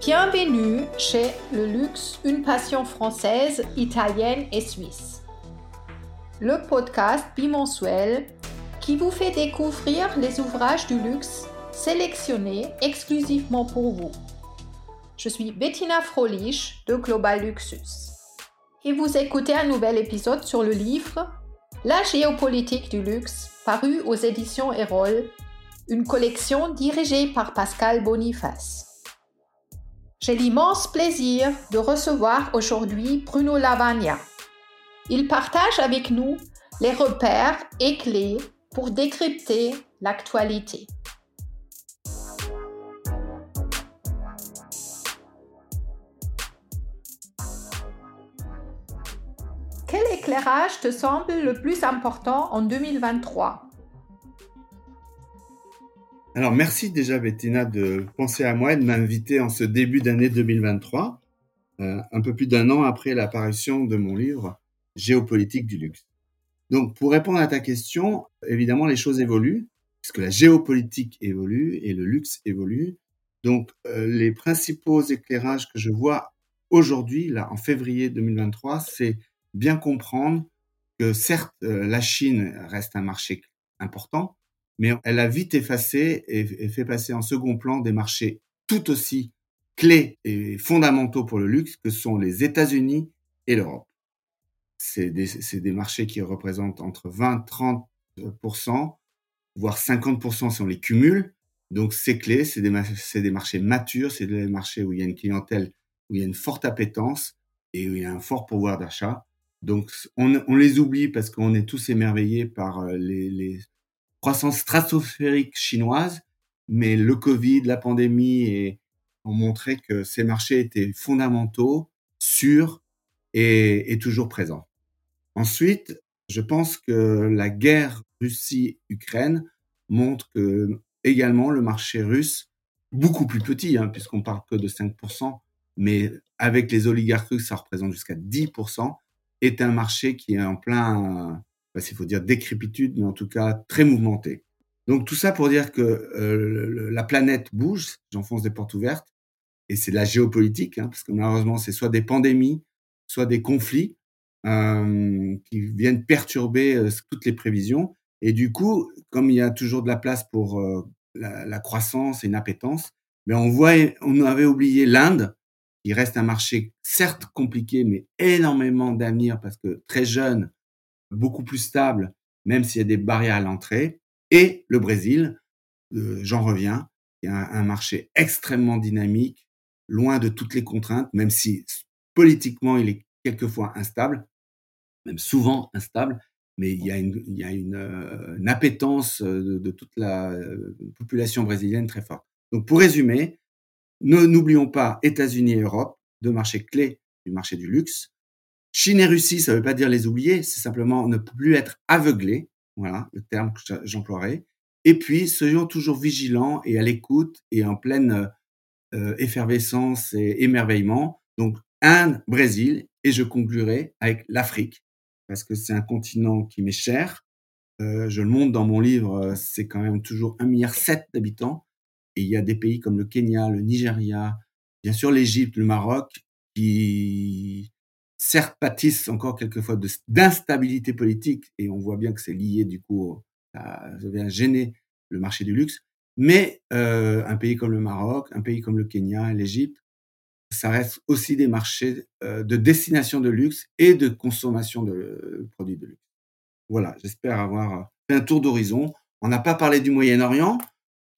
Bienvenue chez Le Luxe, une passion française, italienne et suisse. Le podcast bimensuel qui vous fait découvrir les ouvrages du luxe sélectionnés exclusivement pour vous. Je suis Bettina Frolich de Global Luxus. Et vous écoutez un nouvel épisode sur le livre La géopolitique du luxe, paru aux éditions Erol, une collection dirigée par Pascal Boniface. J'ai l'immense plaisir de recevoir aujourd'hui Bruno Lavagna. Il partage avec nous les repères et clés pour décrypter l'actualité. Quel éclairage te semble le plus important en 2023 alors, merci déjà, Bettina, de penser à moi et de m'inviter en ce début d'année 2023, euh, un peu plus d'un an après l'apparition de mon livre Géopolitique du luxe. Donc, pour répondre à ta question, évidemment, les choses évoluent, puisque la géopolitique évolue et le luxe évolue. Donc, euh, les principaux éclairages que je vois aujourd'hui, là, en février 2023, c'est bien comprendre que certes, euh, la Chine reste un marché important, mais elle a vite effacé et, fait passer en second plan des marchés tout aussi clés et fondamentaux pour le luxe que sont les États-Unis et l'Europe. C'est des, des, marchés qui représentent entre 20-30%, voire 50% si on les cumule. Donc c'est clé, c'est des, des marchés matures, c'est des marchés où il y a une clientèle, où il y a une forte appétence et où il y a un fort pouvoir d'achat. Donc on, on, les oublie parce qu'on est tous émerveillés par euh, les, les croissance stratosphérique chinoise, mais le Covid, la pandémie ont montré que ces marchés étaient fondamentaux, sûrs et, toujours présents. Ensuite, je pense que la guerre Russie-Ukraine montre que également le marché russe, beaucoup plus petit, hein, puisqu'on parle que de 5%, mais avec les oligarques russes, ça représente jusqu'à 10%, est un marché qui est en plein il faut dire décrépitude, mais en tout cas très mouvementée. Donc tout ça pour dire que euh, la planète bouge, j'enfonce des portes ouvertes, et c'est de la géopolitique, hein, parce que malheureusement c'est soit des pandémies, soit des conflits euh, qui viennent perturber euh, toutes les prévisions. Et du coup, comme il y a toujours de la place pour euh, la, la, croissance et une appétence, mais on voit, on avait oublié l'Inde, qui reste un marché certes compliqué, mais énormément d'avenir parce que très jeune, beaucoup plus stable, même s'il y a des barrières à l'entrée, et le Brésil, euh, j'en reviens, il y a un, marché extrêmement dynamique, loin de toutes les contraintes, même si politiquement il est quelquefois instable, même souvent instable, mais il y a une, il euh, appétence de, de, toute la euh, population brésilienne très forte. Donc pour résumer, n'oublions pas États-Unis et Europe, deux marchés clés du marché du luxe, Chine et Russie, ça ne veut pas dire les oublier, c'est simplement ne plus être aveuglé, voilà le terme que j'emploierai. Et puis, soyons toujours vigilants et à l'écoute et en pleine euh, effervescence et émerveillement. Donc, Inde, Brésil, et je conclurai avec l'Afrique, parce que c'est un continent qui m'est cher. Euh, je le montre dans mon livre, c'est quand même toujours 1,7 milliard d'habitants. Et il y a des pays comme le Kenya, le Nigeria, bien sûr l'Égypte, le Maroc, qui certes pâtissent encore quelquefois d'instabilité politique, et on voit bien que c'est lié du coup, à, ça vient gêner le marché du luxe, mais euh, un pays comme le Maroc, un pays comme le Kenya, l'Égypte, ça reste aussi des marchés euh, de destination de luxe et de consommation de produits de luxe. Voilà, j'espère avoir fait un tour d'horizon. On n'a pas parlé du Moyen-Orient,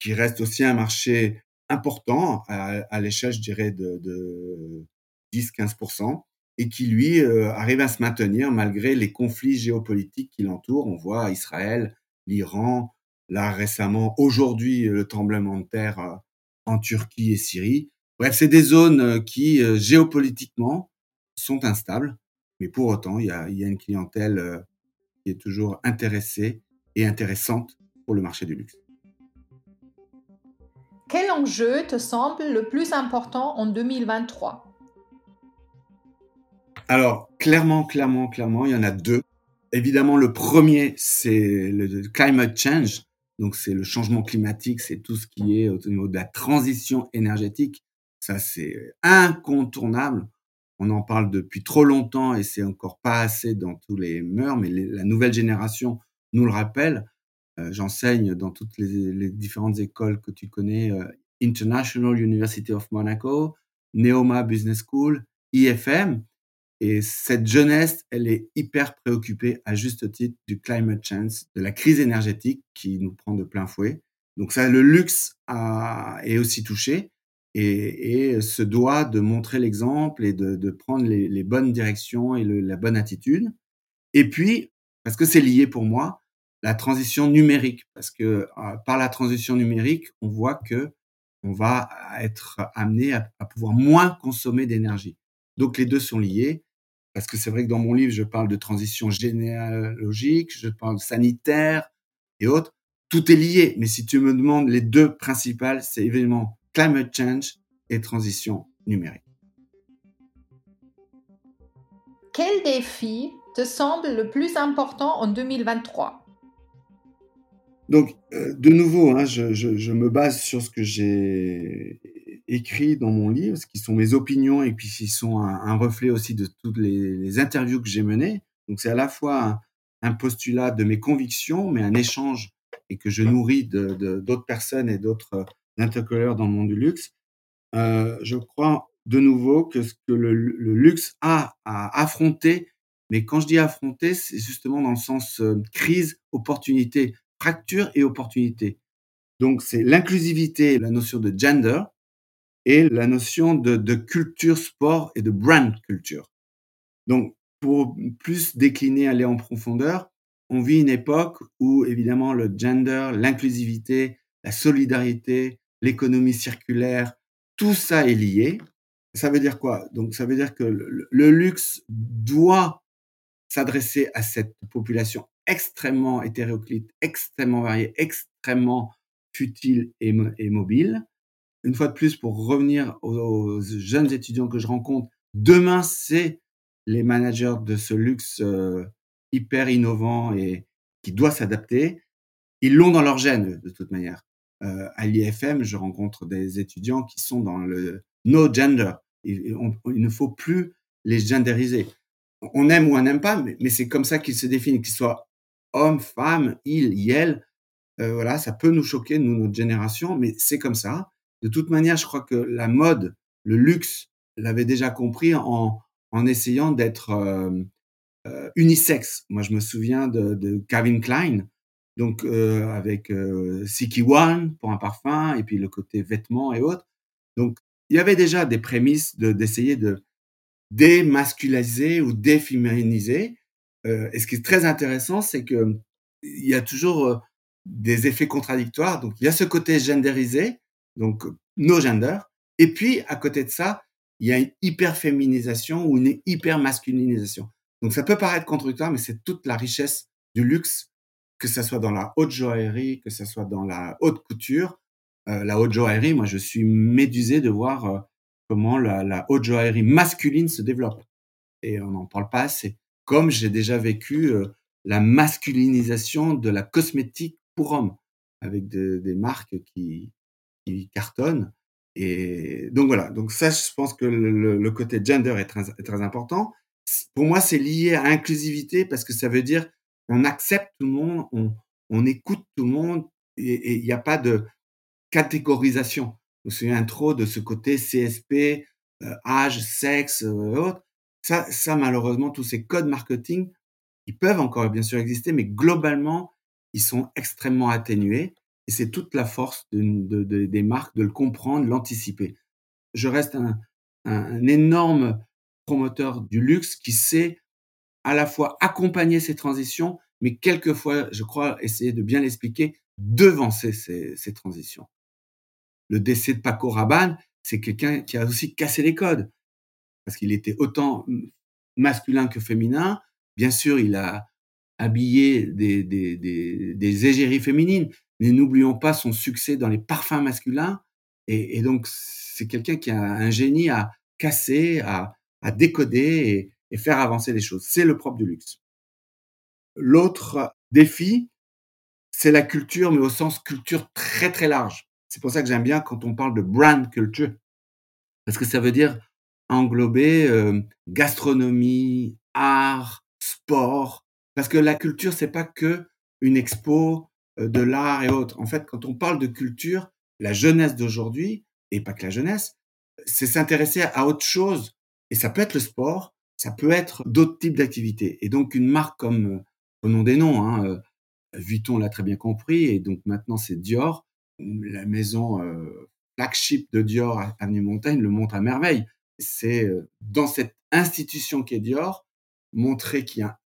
qui reste aussi un marché important à, l'échelle, je dirais, de, de 10-15% et qui, lui, euh, arrive à se maintenir malgré les conflits géopolitiques qui l'entourent. On voit Israël, l'Iran, là récemment, aujourd'hui, le tremblement de terre euh, en Turquie et Syrie. Bref, c'est des zones euh, qui, géopolitiquement, sont instables, mais pour autant, il y a, il y a une clientèle qui est toujours intéressée et intéressante pour le marché du luxe. Quel enjeu te semble le plus important en 2023 alors, clairement, clairement, clairement, il y en a deux. Évidemment, le premier, c'est le climate change. Donc, c'est le changement climatique, c'est tout ce qui est au niveau de la transition énergétique. Ça, c'est incontournable. On en parle depuis trop longtemps et c'est encore pas assez dans tous les mœurs, mais la nouvelle génération nous le rappelle. Euh, j'enseigne dans toutes les, différentes écoles que tu connais, euh, International University of Monaco, Neoma Business School, IFM. Et cette jeunesse, elle est hyper préoccupée à juste titre du climate change, de la crise énergétique qui nous prend de plein fouet. Donc ça, le luxe est aussi touché et, se doit de montrer l'exemple et de, prendre les, bonnes directions et la bonne attitude. Et puis, parce que c'est lié pour moi, la transition numérique, parce que euh, par la transition numérique, on voit que on va être amené à pouvoir moins consommer d'énergie. Donc les deux sont liés, parce que c'est vrai que dans mon livre, je parle de transition généalogique, je parle sanitaire et autres. Tout est lié, mais si tu me demandes les deux principales, c'est évidemment climate change et transition numérique. Quel défi te semble le plus important en 2023 Donc, euh, de nouveau, hein, je, je, je, me base sur ce que j'ai écrit dans mon livre, ce qui sont mes opinions et puis qui sont un, un reflet aussi de toutes les, les interviews que j'ai menées. Donc, c'est à la fois un, un, postulat de mes convictions, mais un échange et que je nourris d'autres de, d'autres personnes et d'autres interculeurs dans le monde du luxe. Euh, je crois de nouveau que ce que le, le luxe a à affronter, mais quand je dis affronter, c'est justement dans le sens euh, crise, opportunité, fracture et opportunité. Donc c'est l'inclusivité, la notion de gender et la notion de, culture sport et de brand culture. Donc pour plus décliner, aller en profondeur, on vit une époque où évidemment le gender, l'inclusivité, la solidarité, l'économie circulaire, tout ça est lié. Ça veut dire quoi? Donc ça veut dire que le, luxe doit s'adresser à cette population extrêmement hétéroclite, extrêmement variée, extrêmement futile et, mobile. Une fois de plus, pour revenir aux, jeunes étudiants que je rencontre, demain, c'est les managers de ce luxe euh, hyper innovant et qui doit s'adapter. Ils l'ont dans leur gène, de toute manière. Euh, à l'IFM, je rencontre des étudiants qui sont dans le no gender. Il, ne faut plus les genderiser on aime ou on n'aime pas, mais, c'est comme ça qu'ils se définissent, qu'ils soient hommes, femmes, il, elle. Euh, voilà, ça peut nous choquer, nous, notre génération, mais c'est comme ça. De toute manière, je crois que la mode, le luxe, l'avait déjà compris en, en essayant d'être euh, euh, unisexe. Moi, je me souviens de, de Calvin Klein, donc euh, avec Siki One pour un parfum, et puis le côté vêtements et autres. Donc, il y avait déjà des prémices d'essayer de, démasculiniser ou déféminiser. Et ce qui est très intéressant, c'est que il y a toujours des effets contradictoires. Donc, il y a ce côté genderisé, donc no gender, et puis à côté de ça, il y a une hyperféminisation ou une hypermasculinisation. Donc, ça peut paraître contradictoire, mais c'est toute la richesse du luxe, que ce soit dans la haute joaillerie, que ce soit dans la haute couture. Euh, la haute joaillerie, moi, je suis médusé de voir euh, comment la, la, haute joaillerie masculine se développe. Et on n'en parle pas assez. Comme j'ai déjà vécu euh, la masculinisation de la cosmétique pour hommes, avec de, des marques qui, qui, cartonnent. Et donc voilà, donc ça, je pense que le, le côté gender est très, très important. Pour moi, c'est lié à inclusivité parce que ça veut dire on accepte tout le monde, on, on écoute tout le monde et il n'y a pas de catégorisation me souviens trop de ce côté CSP, euh, âge, sexe, euh, autres. Ça, ça, malheureusement, tous ces codes marketing, ils peuvent encore bien sûr exister, mais globalement, ils sont extrêmement atténués. Et c'est toute la force de, de, de, des marques de le comprendre, l'anticiper. Je reste un, énorme promoteur du luxe qui sait à la fois accompagner ces transitions, mais quelquefois, je crois, essayer de bien l'expliquer, devancer ces, transitions le décès de Paco Rabanne, c'est quelqu'un qui a aussi cassé les codes. Parce qu'il était autant masculin que féminin. Bien sûr, il a habillé des égéries féminines, mais n'oublions pas son succès dans les parfums masculins. Et, donc, c'est quelqu'un qui a un génie à casser, à, décoder et, faire avancer les choses. C'est le propre du luxe. L'autre défi, c'est la culture, mais au sens culture très très large. C'est pour ça que j'aime bien quand on parle de brand culture. parce que ça veut dire englober euh, gastronomie, art, sport, parce que la culture c'est pas que une expo de l'art et autres. En fait, quand on parle de culture, la jeunesse d'aujourd'hui et pas que la jeunesse, c'est s'intéresser à autre chose et ça peut être le sport, ça peut être d'autres types d'activités. Et donc une marque comme au nom des noms, hein, Vuitton l'a très bien compris et donc maintenant c'est Dior, la maison flagship de Dior à Avenue Montaigne le montre à merveille. C'est dans cette institution qu'est Dior, montrer qu'il y a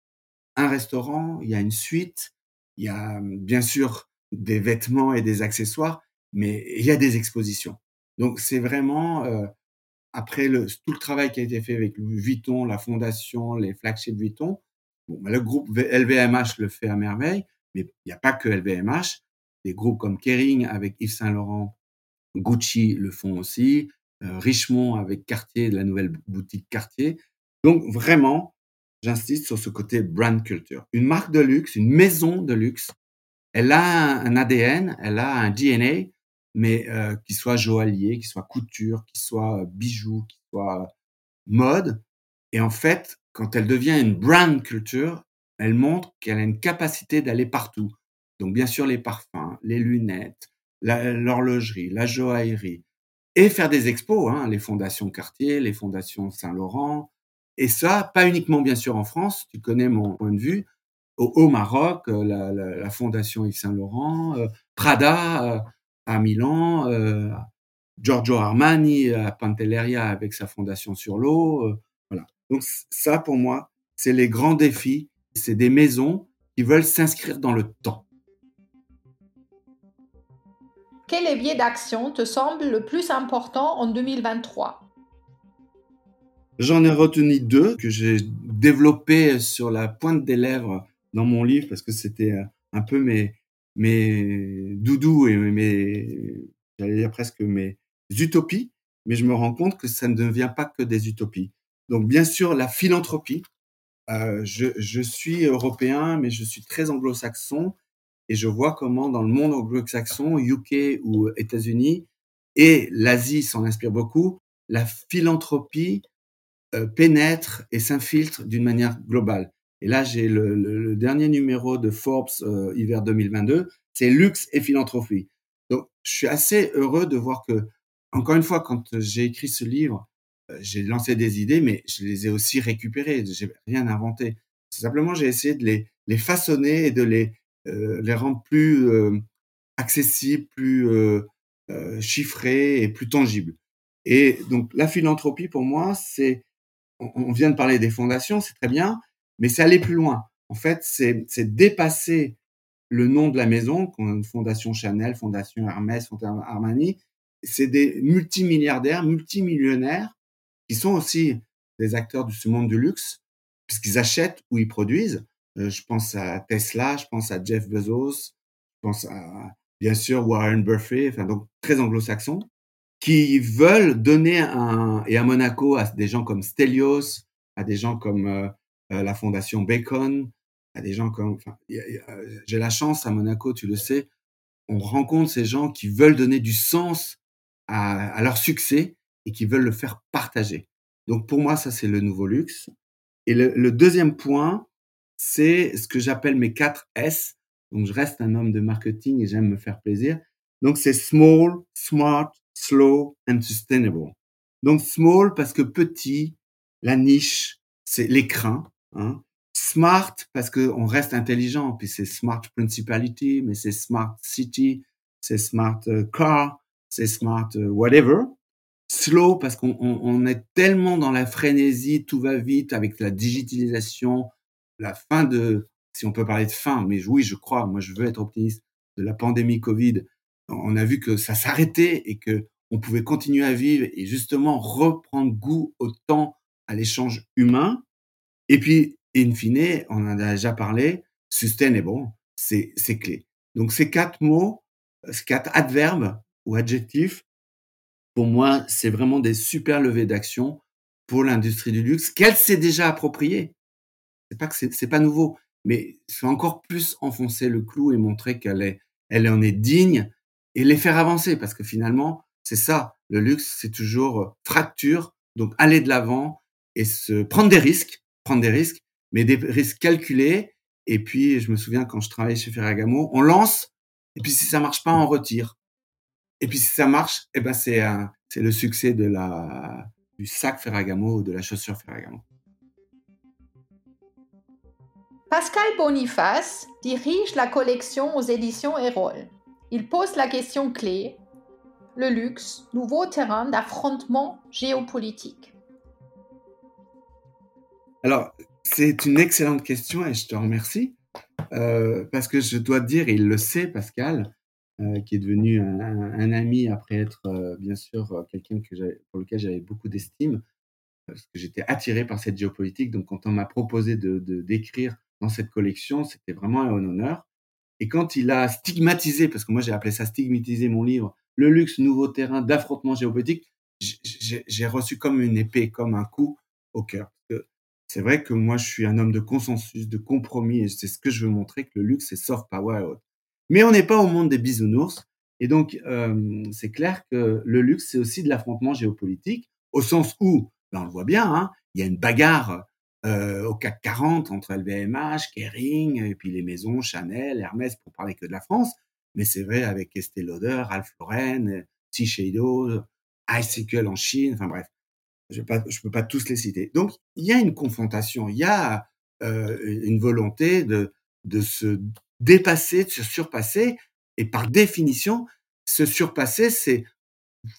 un restaurant, il y a une suite, il y a bien sûr des vêtements et des accessoires, mais il y a des expositions. Donc c'est vraiment après le, tout le travail qui a été fait avec Vuitton, la fondation, les flagships Vuitton. Bon, bah, le groupe LVMH le fait à merveille, mais il n'y a pas que LVMH. Des groupes comme Kering avec Yves Saint Laurent Gucci le font aussi, euh, Richemont avec Cartier, la nouvelle boutique Cartier. Donc vraiment, j'insiste sur ce côté brand culture. Une marque de luxe, une maison de luxe, elle a un ADN, elle a un DNA, mais euh, qui soit joaillier, qui soit couture, qui soit bijoux, qui soit mode. Et en fait, quand elle devient une brand culture, elle montre qu'elle a une capacité d'aller partout. Donc bien sûr les parfums, les lunettes, l'horlogerie, la, joaillerie, et faire des expos, hein, les fondations Cartier, les fondations Saint-Laurent, et ça, pas uniquement bien sûr en France, tu connais mon point de vue, au, Maroc, euh, la, fondation Yves Saint-Laurent, euh, Prada euh, à Milan, Giorgio Armani à Pantelleria avec sa fondation sur l'eau, voilà. Donc ça, pour moi, c'est les grands défis, c'est des maisons qui veulent s'inscrire dans le temps. Quel levier d'action te semble le plus important en 2023 J'en ai retenu deux que j'ai développés sur la pointe des lèvres dans mon livre parce que c'était un peu mes, mes doudous et mes, j'allais dire presque mes utopies, mais je me rends compte que ça ne vient pas que des utopies. Donc bien sûr la philanthropie. Euh, je, je suis européen, mais je suis très anglo-saxon et je vois comment dans le monde anglo-saxon, UK ou États-Unis, et l'Asie s'en inspire beaucoup, la philanthropie pénètre et s'infiltre d'une manière globale. Et là, j'ai le, dernier numéro de Forbes euh, hiver 2022, c'est luxe et philanthropie. Donc, je suis assez heureux de voir que, encore une fois, quand j'ai écrit ce livre, euh, j'ai lancé des idées, mais je les ai aussi récupérées. J'ai rien inventé. Simplement, j'ai essayé de les, les façonner et de les euh, les rendre plus euh, accessibles, plus euh, chiffrés et plus tangibles. Et donc la philanthropie pour moi, c'est on, vient de parler des fondations, c'est très bien, mais c'est aller plus loin. En fait, c'est dépasser le nom de la maison, une fondation Chanel, fondation Hermès, fondation Armani. C'est des multimilliardaires, multimillionnaires qui sont aussi des acteurs de ce monde du luxe, puisqu'ils achètent ou ils produisent. Euh, je pense à Tesla, je pense à Jeff Bezos, je pense à, bien sûr, Warren Buffett, enfin, donc très anglo-saxons, qui veulent donner un, et à Monaco, à des gens comme Stelios, à des gens comme euh, euh, la fondation Bacon, à des gens comme, enfin, j'ai la chance à Monaco, tu le sais, on rencontre ces gens qui veulent donner du sens à, leur succès et qui veulent le faire partager. Donc pour moi, ça c'est le nouveau luxe. Et le, le deuxième point, c'est ce que j'appelle mes quatre S. Donc, je reste un homme de marketing et j'aime me faire plaisir. Donc, c'est small, smart, slow and sustainable. Donc, small parce que petit, la niche, c'est l'écran. Hein. Smart parce que on reste intelligent, puis c'est smart principality, mais c'est smart city, c'est smart euh, car, c'est smart euh, whatever. Slow parce qu'on on est tellement dans la frénésie, tout va vite avec la digitalisation, la fin de, si on peut parler de fin, mais oui, je crois, moi je veux être optimiste, de la pandémie Covid, on a vu que ça s'arrêtait et que on pouvait continuer à vivre et justement reprendre goût au temps, à l'échange humain. Et puis, in fine, on en a déjà parlé, sustainable, c'est, c'est clé. Donc, ces quatre mots, ces quatre adverbes ou adjectifs, pour moi, c'est vraiment des super levées d'action pour l'industrie du luxe qu'elle s'est déjà appropriée c'est pas que c'est pas nouveau, mais c'est encore plus enfoncer le clou et montrer qu'elle est, elle en est digne et les faire avancer parce que finalement, c'est ça. Le luxe, c'est toujours fracture, donc aller de l'avant et se prendre des risques, prendre des risques, mais des risques calculés. Et puis, je me souviens quand je travaillais chez Ferragamo, on lance, et puis si ça marche pas, on retire. Et puis si ça marche, eh ben c'est c'est le succès de la du sac Ferragamo ou de la chaussure Ferragamo. Pascal Boniface dirige la collection aux éditions Erol. Il pose la question clé le luxe, nouveau terrain d'affrontement géopolitique Alors, c'est une excellente question et je te remercie. Euh, parce que je dois te dire, il le sait, Pascal, euh, qui est devenu un, ami après être, euh, bien sûr, quelqu'un pour lequel j'avais beaucoup d'estime, parce que j'étais attiré par cette géopolitique. Donc, quand on m'a proposé de d'écrire dans cette collection, c'était vraiment un honneur. Et quand il a stigmatisé, parce que moi j'ai appelé ça stigmatiser mon livre, le luxe, nouveau terrain d'affrontement géopolitique, j'ai reçu comme une épée, comme un coup au cœur. C'est vrai que moi je suis un homme de consensus, de compromis, et c'est ce que je veux montrer que le luxe c'est soft power. Mais on n'est pas au monde des bisounours, et donc euh, c'est clair que le luxe c'est aussi de l'affrontement géopolitique, au sens où, ben, on le voit bien, hein, il y a une bagarre euh, au CAC 40 entre LVMH, Kering, et puis les maisons Chanel, Hermès, pour parler que de la France. Mais c'est vrai avec Estée Lauder, Ralph Lauren, Shiseido, Icicle en Chine, enfin bref, je ne peux pas tous les citer. Donc, il y a une confrontation, il y a euh, une volonté de, de se dépasser, de se surpasser. Et par définition, se surpasser, c'est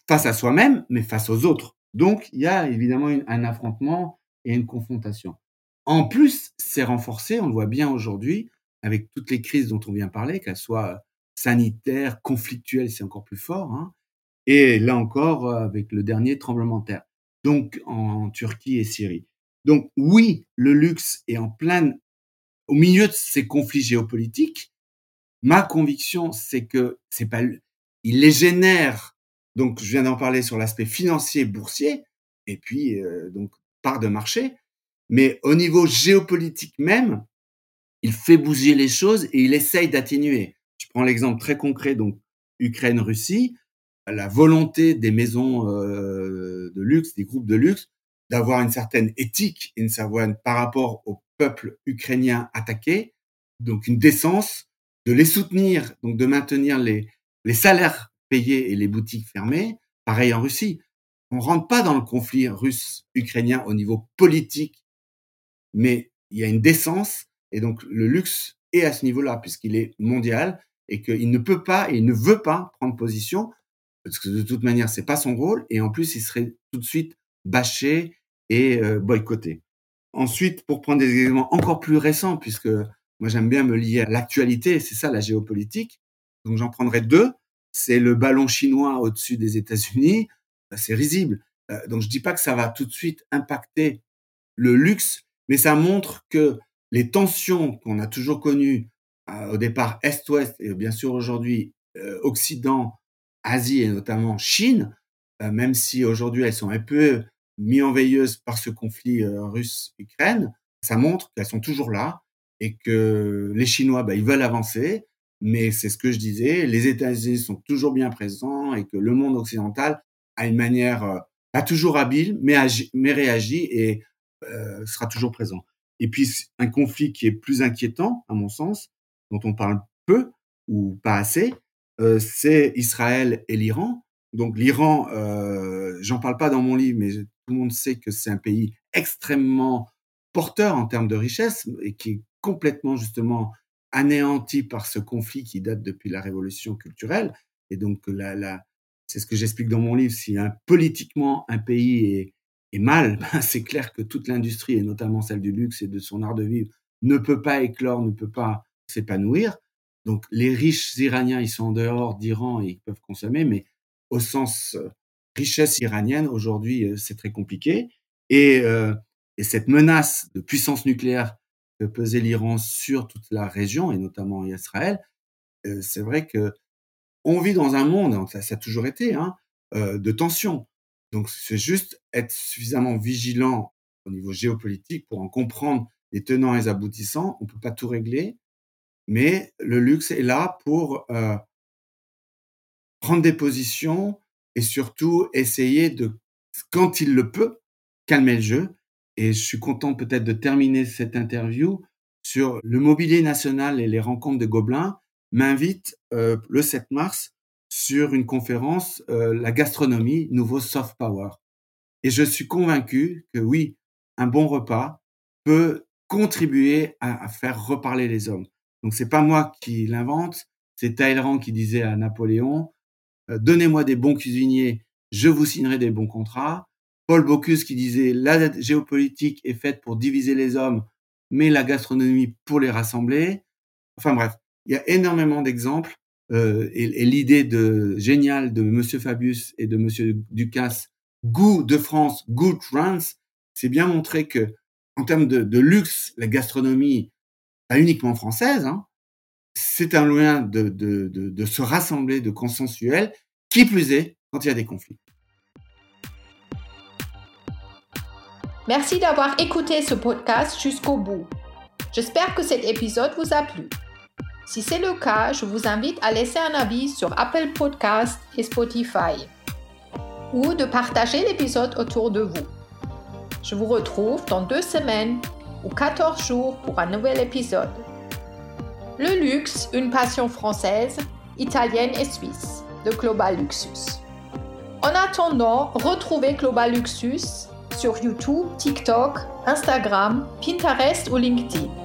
face à soi-même, mais face aux autres. Donc, il y a évidemment un affrontement et une confrontation. En plus, c'est renforcé, on le voit bien aujourd'hui, avec toutes les crises dont on vient parler, qu'elles soient sanitaires, conflictuelles, c'est encore plus fort, hein, et là encore euh, avec le dernier tremblement de terre, donc en Turquie et Syrie. Donc oui, le luxe est en plein, au milieu de ces conflits géopolitiques. Ma conviction, c'est que c'est pas, il les génère. Donc je viens d'en parler sur l'aspect financier, boursier, et puis euh, donc part de marché, mais au niveau géopolitique même, il fait bouger les choses et il essaye d'atténuer. Prends l'exemple très concret, donc Ukraine-Russie, la volonté des maisons euh, de luxe, des groupes de luxe, d'avoir une certaine éthique une certaine par rapport au peuple ukrainien attaqué, donc une décence, de les soutenir, donc de maintenir les, les salaires payés et les boutiques fermées. Pareil en Russie on rentre pas dans le conflit russe-ukrainien au niveau politique, mais il y a une décence et donc le luxe est à ce niveau-là puisqu'il est mondial et qu'il ne peut pas et il ne veut pas prendre position parce que de toute manière c'est pas son rôle et en plus il serait tout de suite bâché et euh, boycotté. Ensuite, pour prendre des éléments encore plus récents, puisque moi j'aime bien me lier à l'actualité, c'est ça la géopolitique. Donc j'en prendrai deux. C'est le ballon chinois au-dessus des États-Unis c'est risible. Euh, donc je dis pas que ça va tout de suite impacter le luxe, mais ça montre que les tensions qu'on a toujours connues au départ Est-Ouest et bien sûr aujourd'hui euh, Occident, Asie et notamment Chine, même si aujourd'hui elles sont un peu mis en veilleuse par ce conflit russe-Ukraine, ça montre qu'elles sont toujours là et que les Chinois, bah, ils veulent avancer, mais c'est ce que je disais, les États-Unis sont toujours bien présents et que le monde occidental à une manière euh, pas toujours habile, mais, réagit et euh, sera toujours présent. Et puis un conflit qui est plus inquiétant, à mon sens, dont on parle peu ou pas assez, euh, c'est Israël et l'Iran. Donc l'Iran, euh, j'en parle pas dans mon livre, mais tout le monde sait que c'est un pays extrêmement porteur en termes de richesse et qui est complètement justement anéanti par ce conflit qui date depuis la révolution culturelle. Et donc la, la, c'est ce que j'explique dans mon livre, si un, politiquement un pays est, mal, ben, c'est clair que toute l'industrie, et notamment celle du luxe et de son art de vivre, ne peut pas éclore, ne peut pas s'épanouir. Donc les riches iraniens, ils sont en dehors d'Iran et ils peuvent consommer, mais au sens euh, richesse iranienne, aujourd'hui, euh, c'est très compliqué. Et, euh, et, cette menace de puissance nucléaire que pesait l'Iran sur toute la région, et notamment Israël, c'est vrai que on vit dans un monde, ça, ça a toujours été, hein, de tension. Donc c'est juste être suffisamment vigilant au niveau géopolitique pour en comprendre les tenants et les aboutissants. On peut pas tout régler, mais le luxe est là pour euh, prendre des positions et surtout essayer de, quand il le peut, calmer le jeu. Et je suis content peut-être de terminer cette interview sur le mobilier national et les rencontres de Gobelins m'invite euh, le 7 mars sur une conférence euh, La gastronomie, nouveau soft power. Et je suis convaincu que oui, un bon repas peut contribuer à, faire reparler les hommes. Donc c'est pas moi qui l'invente, c'est Talleyrand qui disait à Napoléon euh, Donnez-moi des bons cuisiniers, je vous signerai des bons contrats. Paul Bocuse qui disait La géopolitique est faite pour diviser les hommes, mais la gastronomie pour les rassembler. Enfin bref, il y a énormément d'exemples euh, et, l'idée de géniale de Monsieur Fabius et de Monsieur Ducasse, goût de France, good France, c'est bien montré que en termes de, luxe, la gastronomie, pas uniquement française, hein, c'est un moyen de, de, de, se rassembler, de consensuel, qui plus est quand il y a des conflits. Merci d'avoir écouté ce podcast jusqu'au bout. J'espère que cet épisode vous a plu. Si c'est le cas, je vous invite à laisser un avis sur Apple Podcast et Spotify ou de partager l'épisode autour de vous. Je vous retrouve dans deux semaines ou 14 jours pour un nouvel épisode. Le luxe, une passion française, italienne et suisse de Global Luxus. En attendant, retrouvez Global Luxus sur YouTube, TikTok, Instagram, Pinterest ou LinkedIn.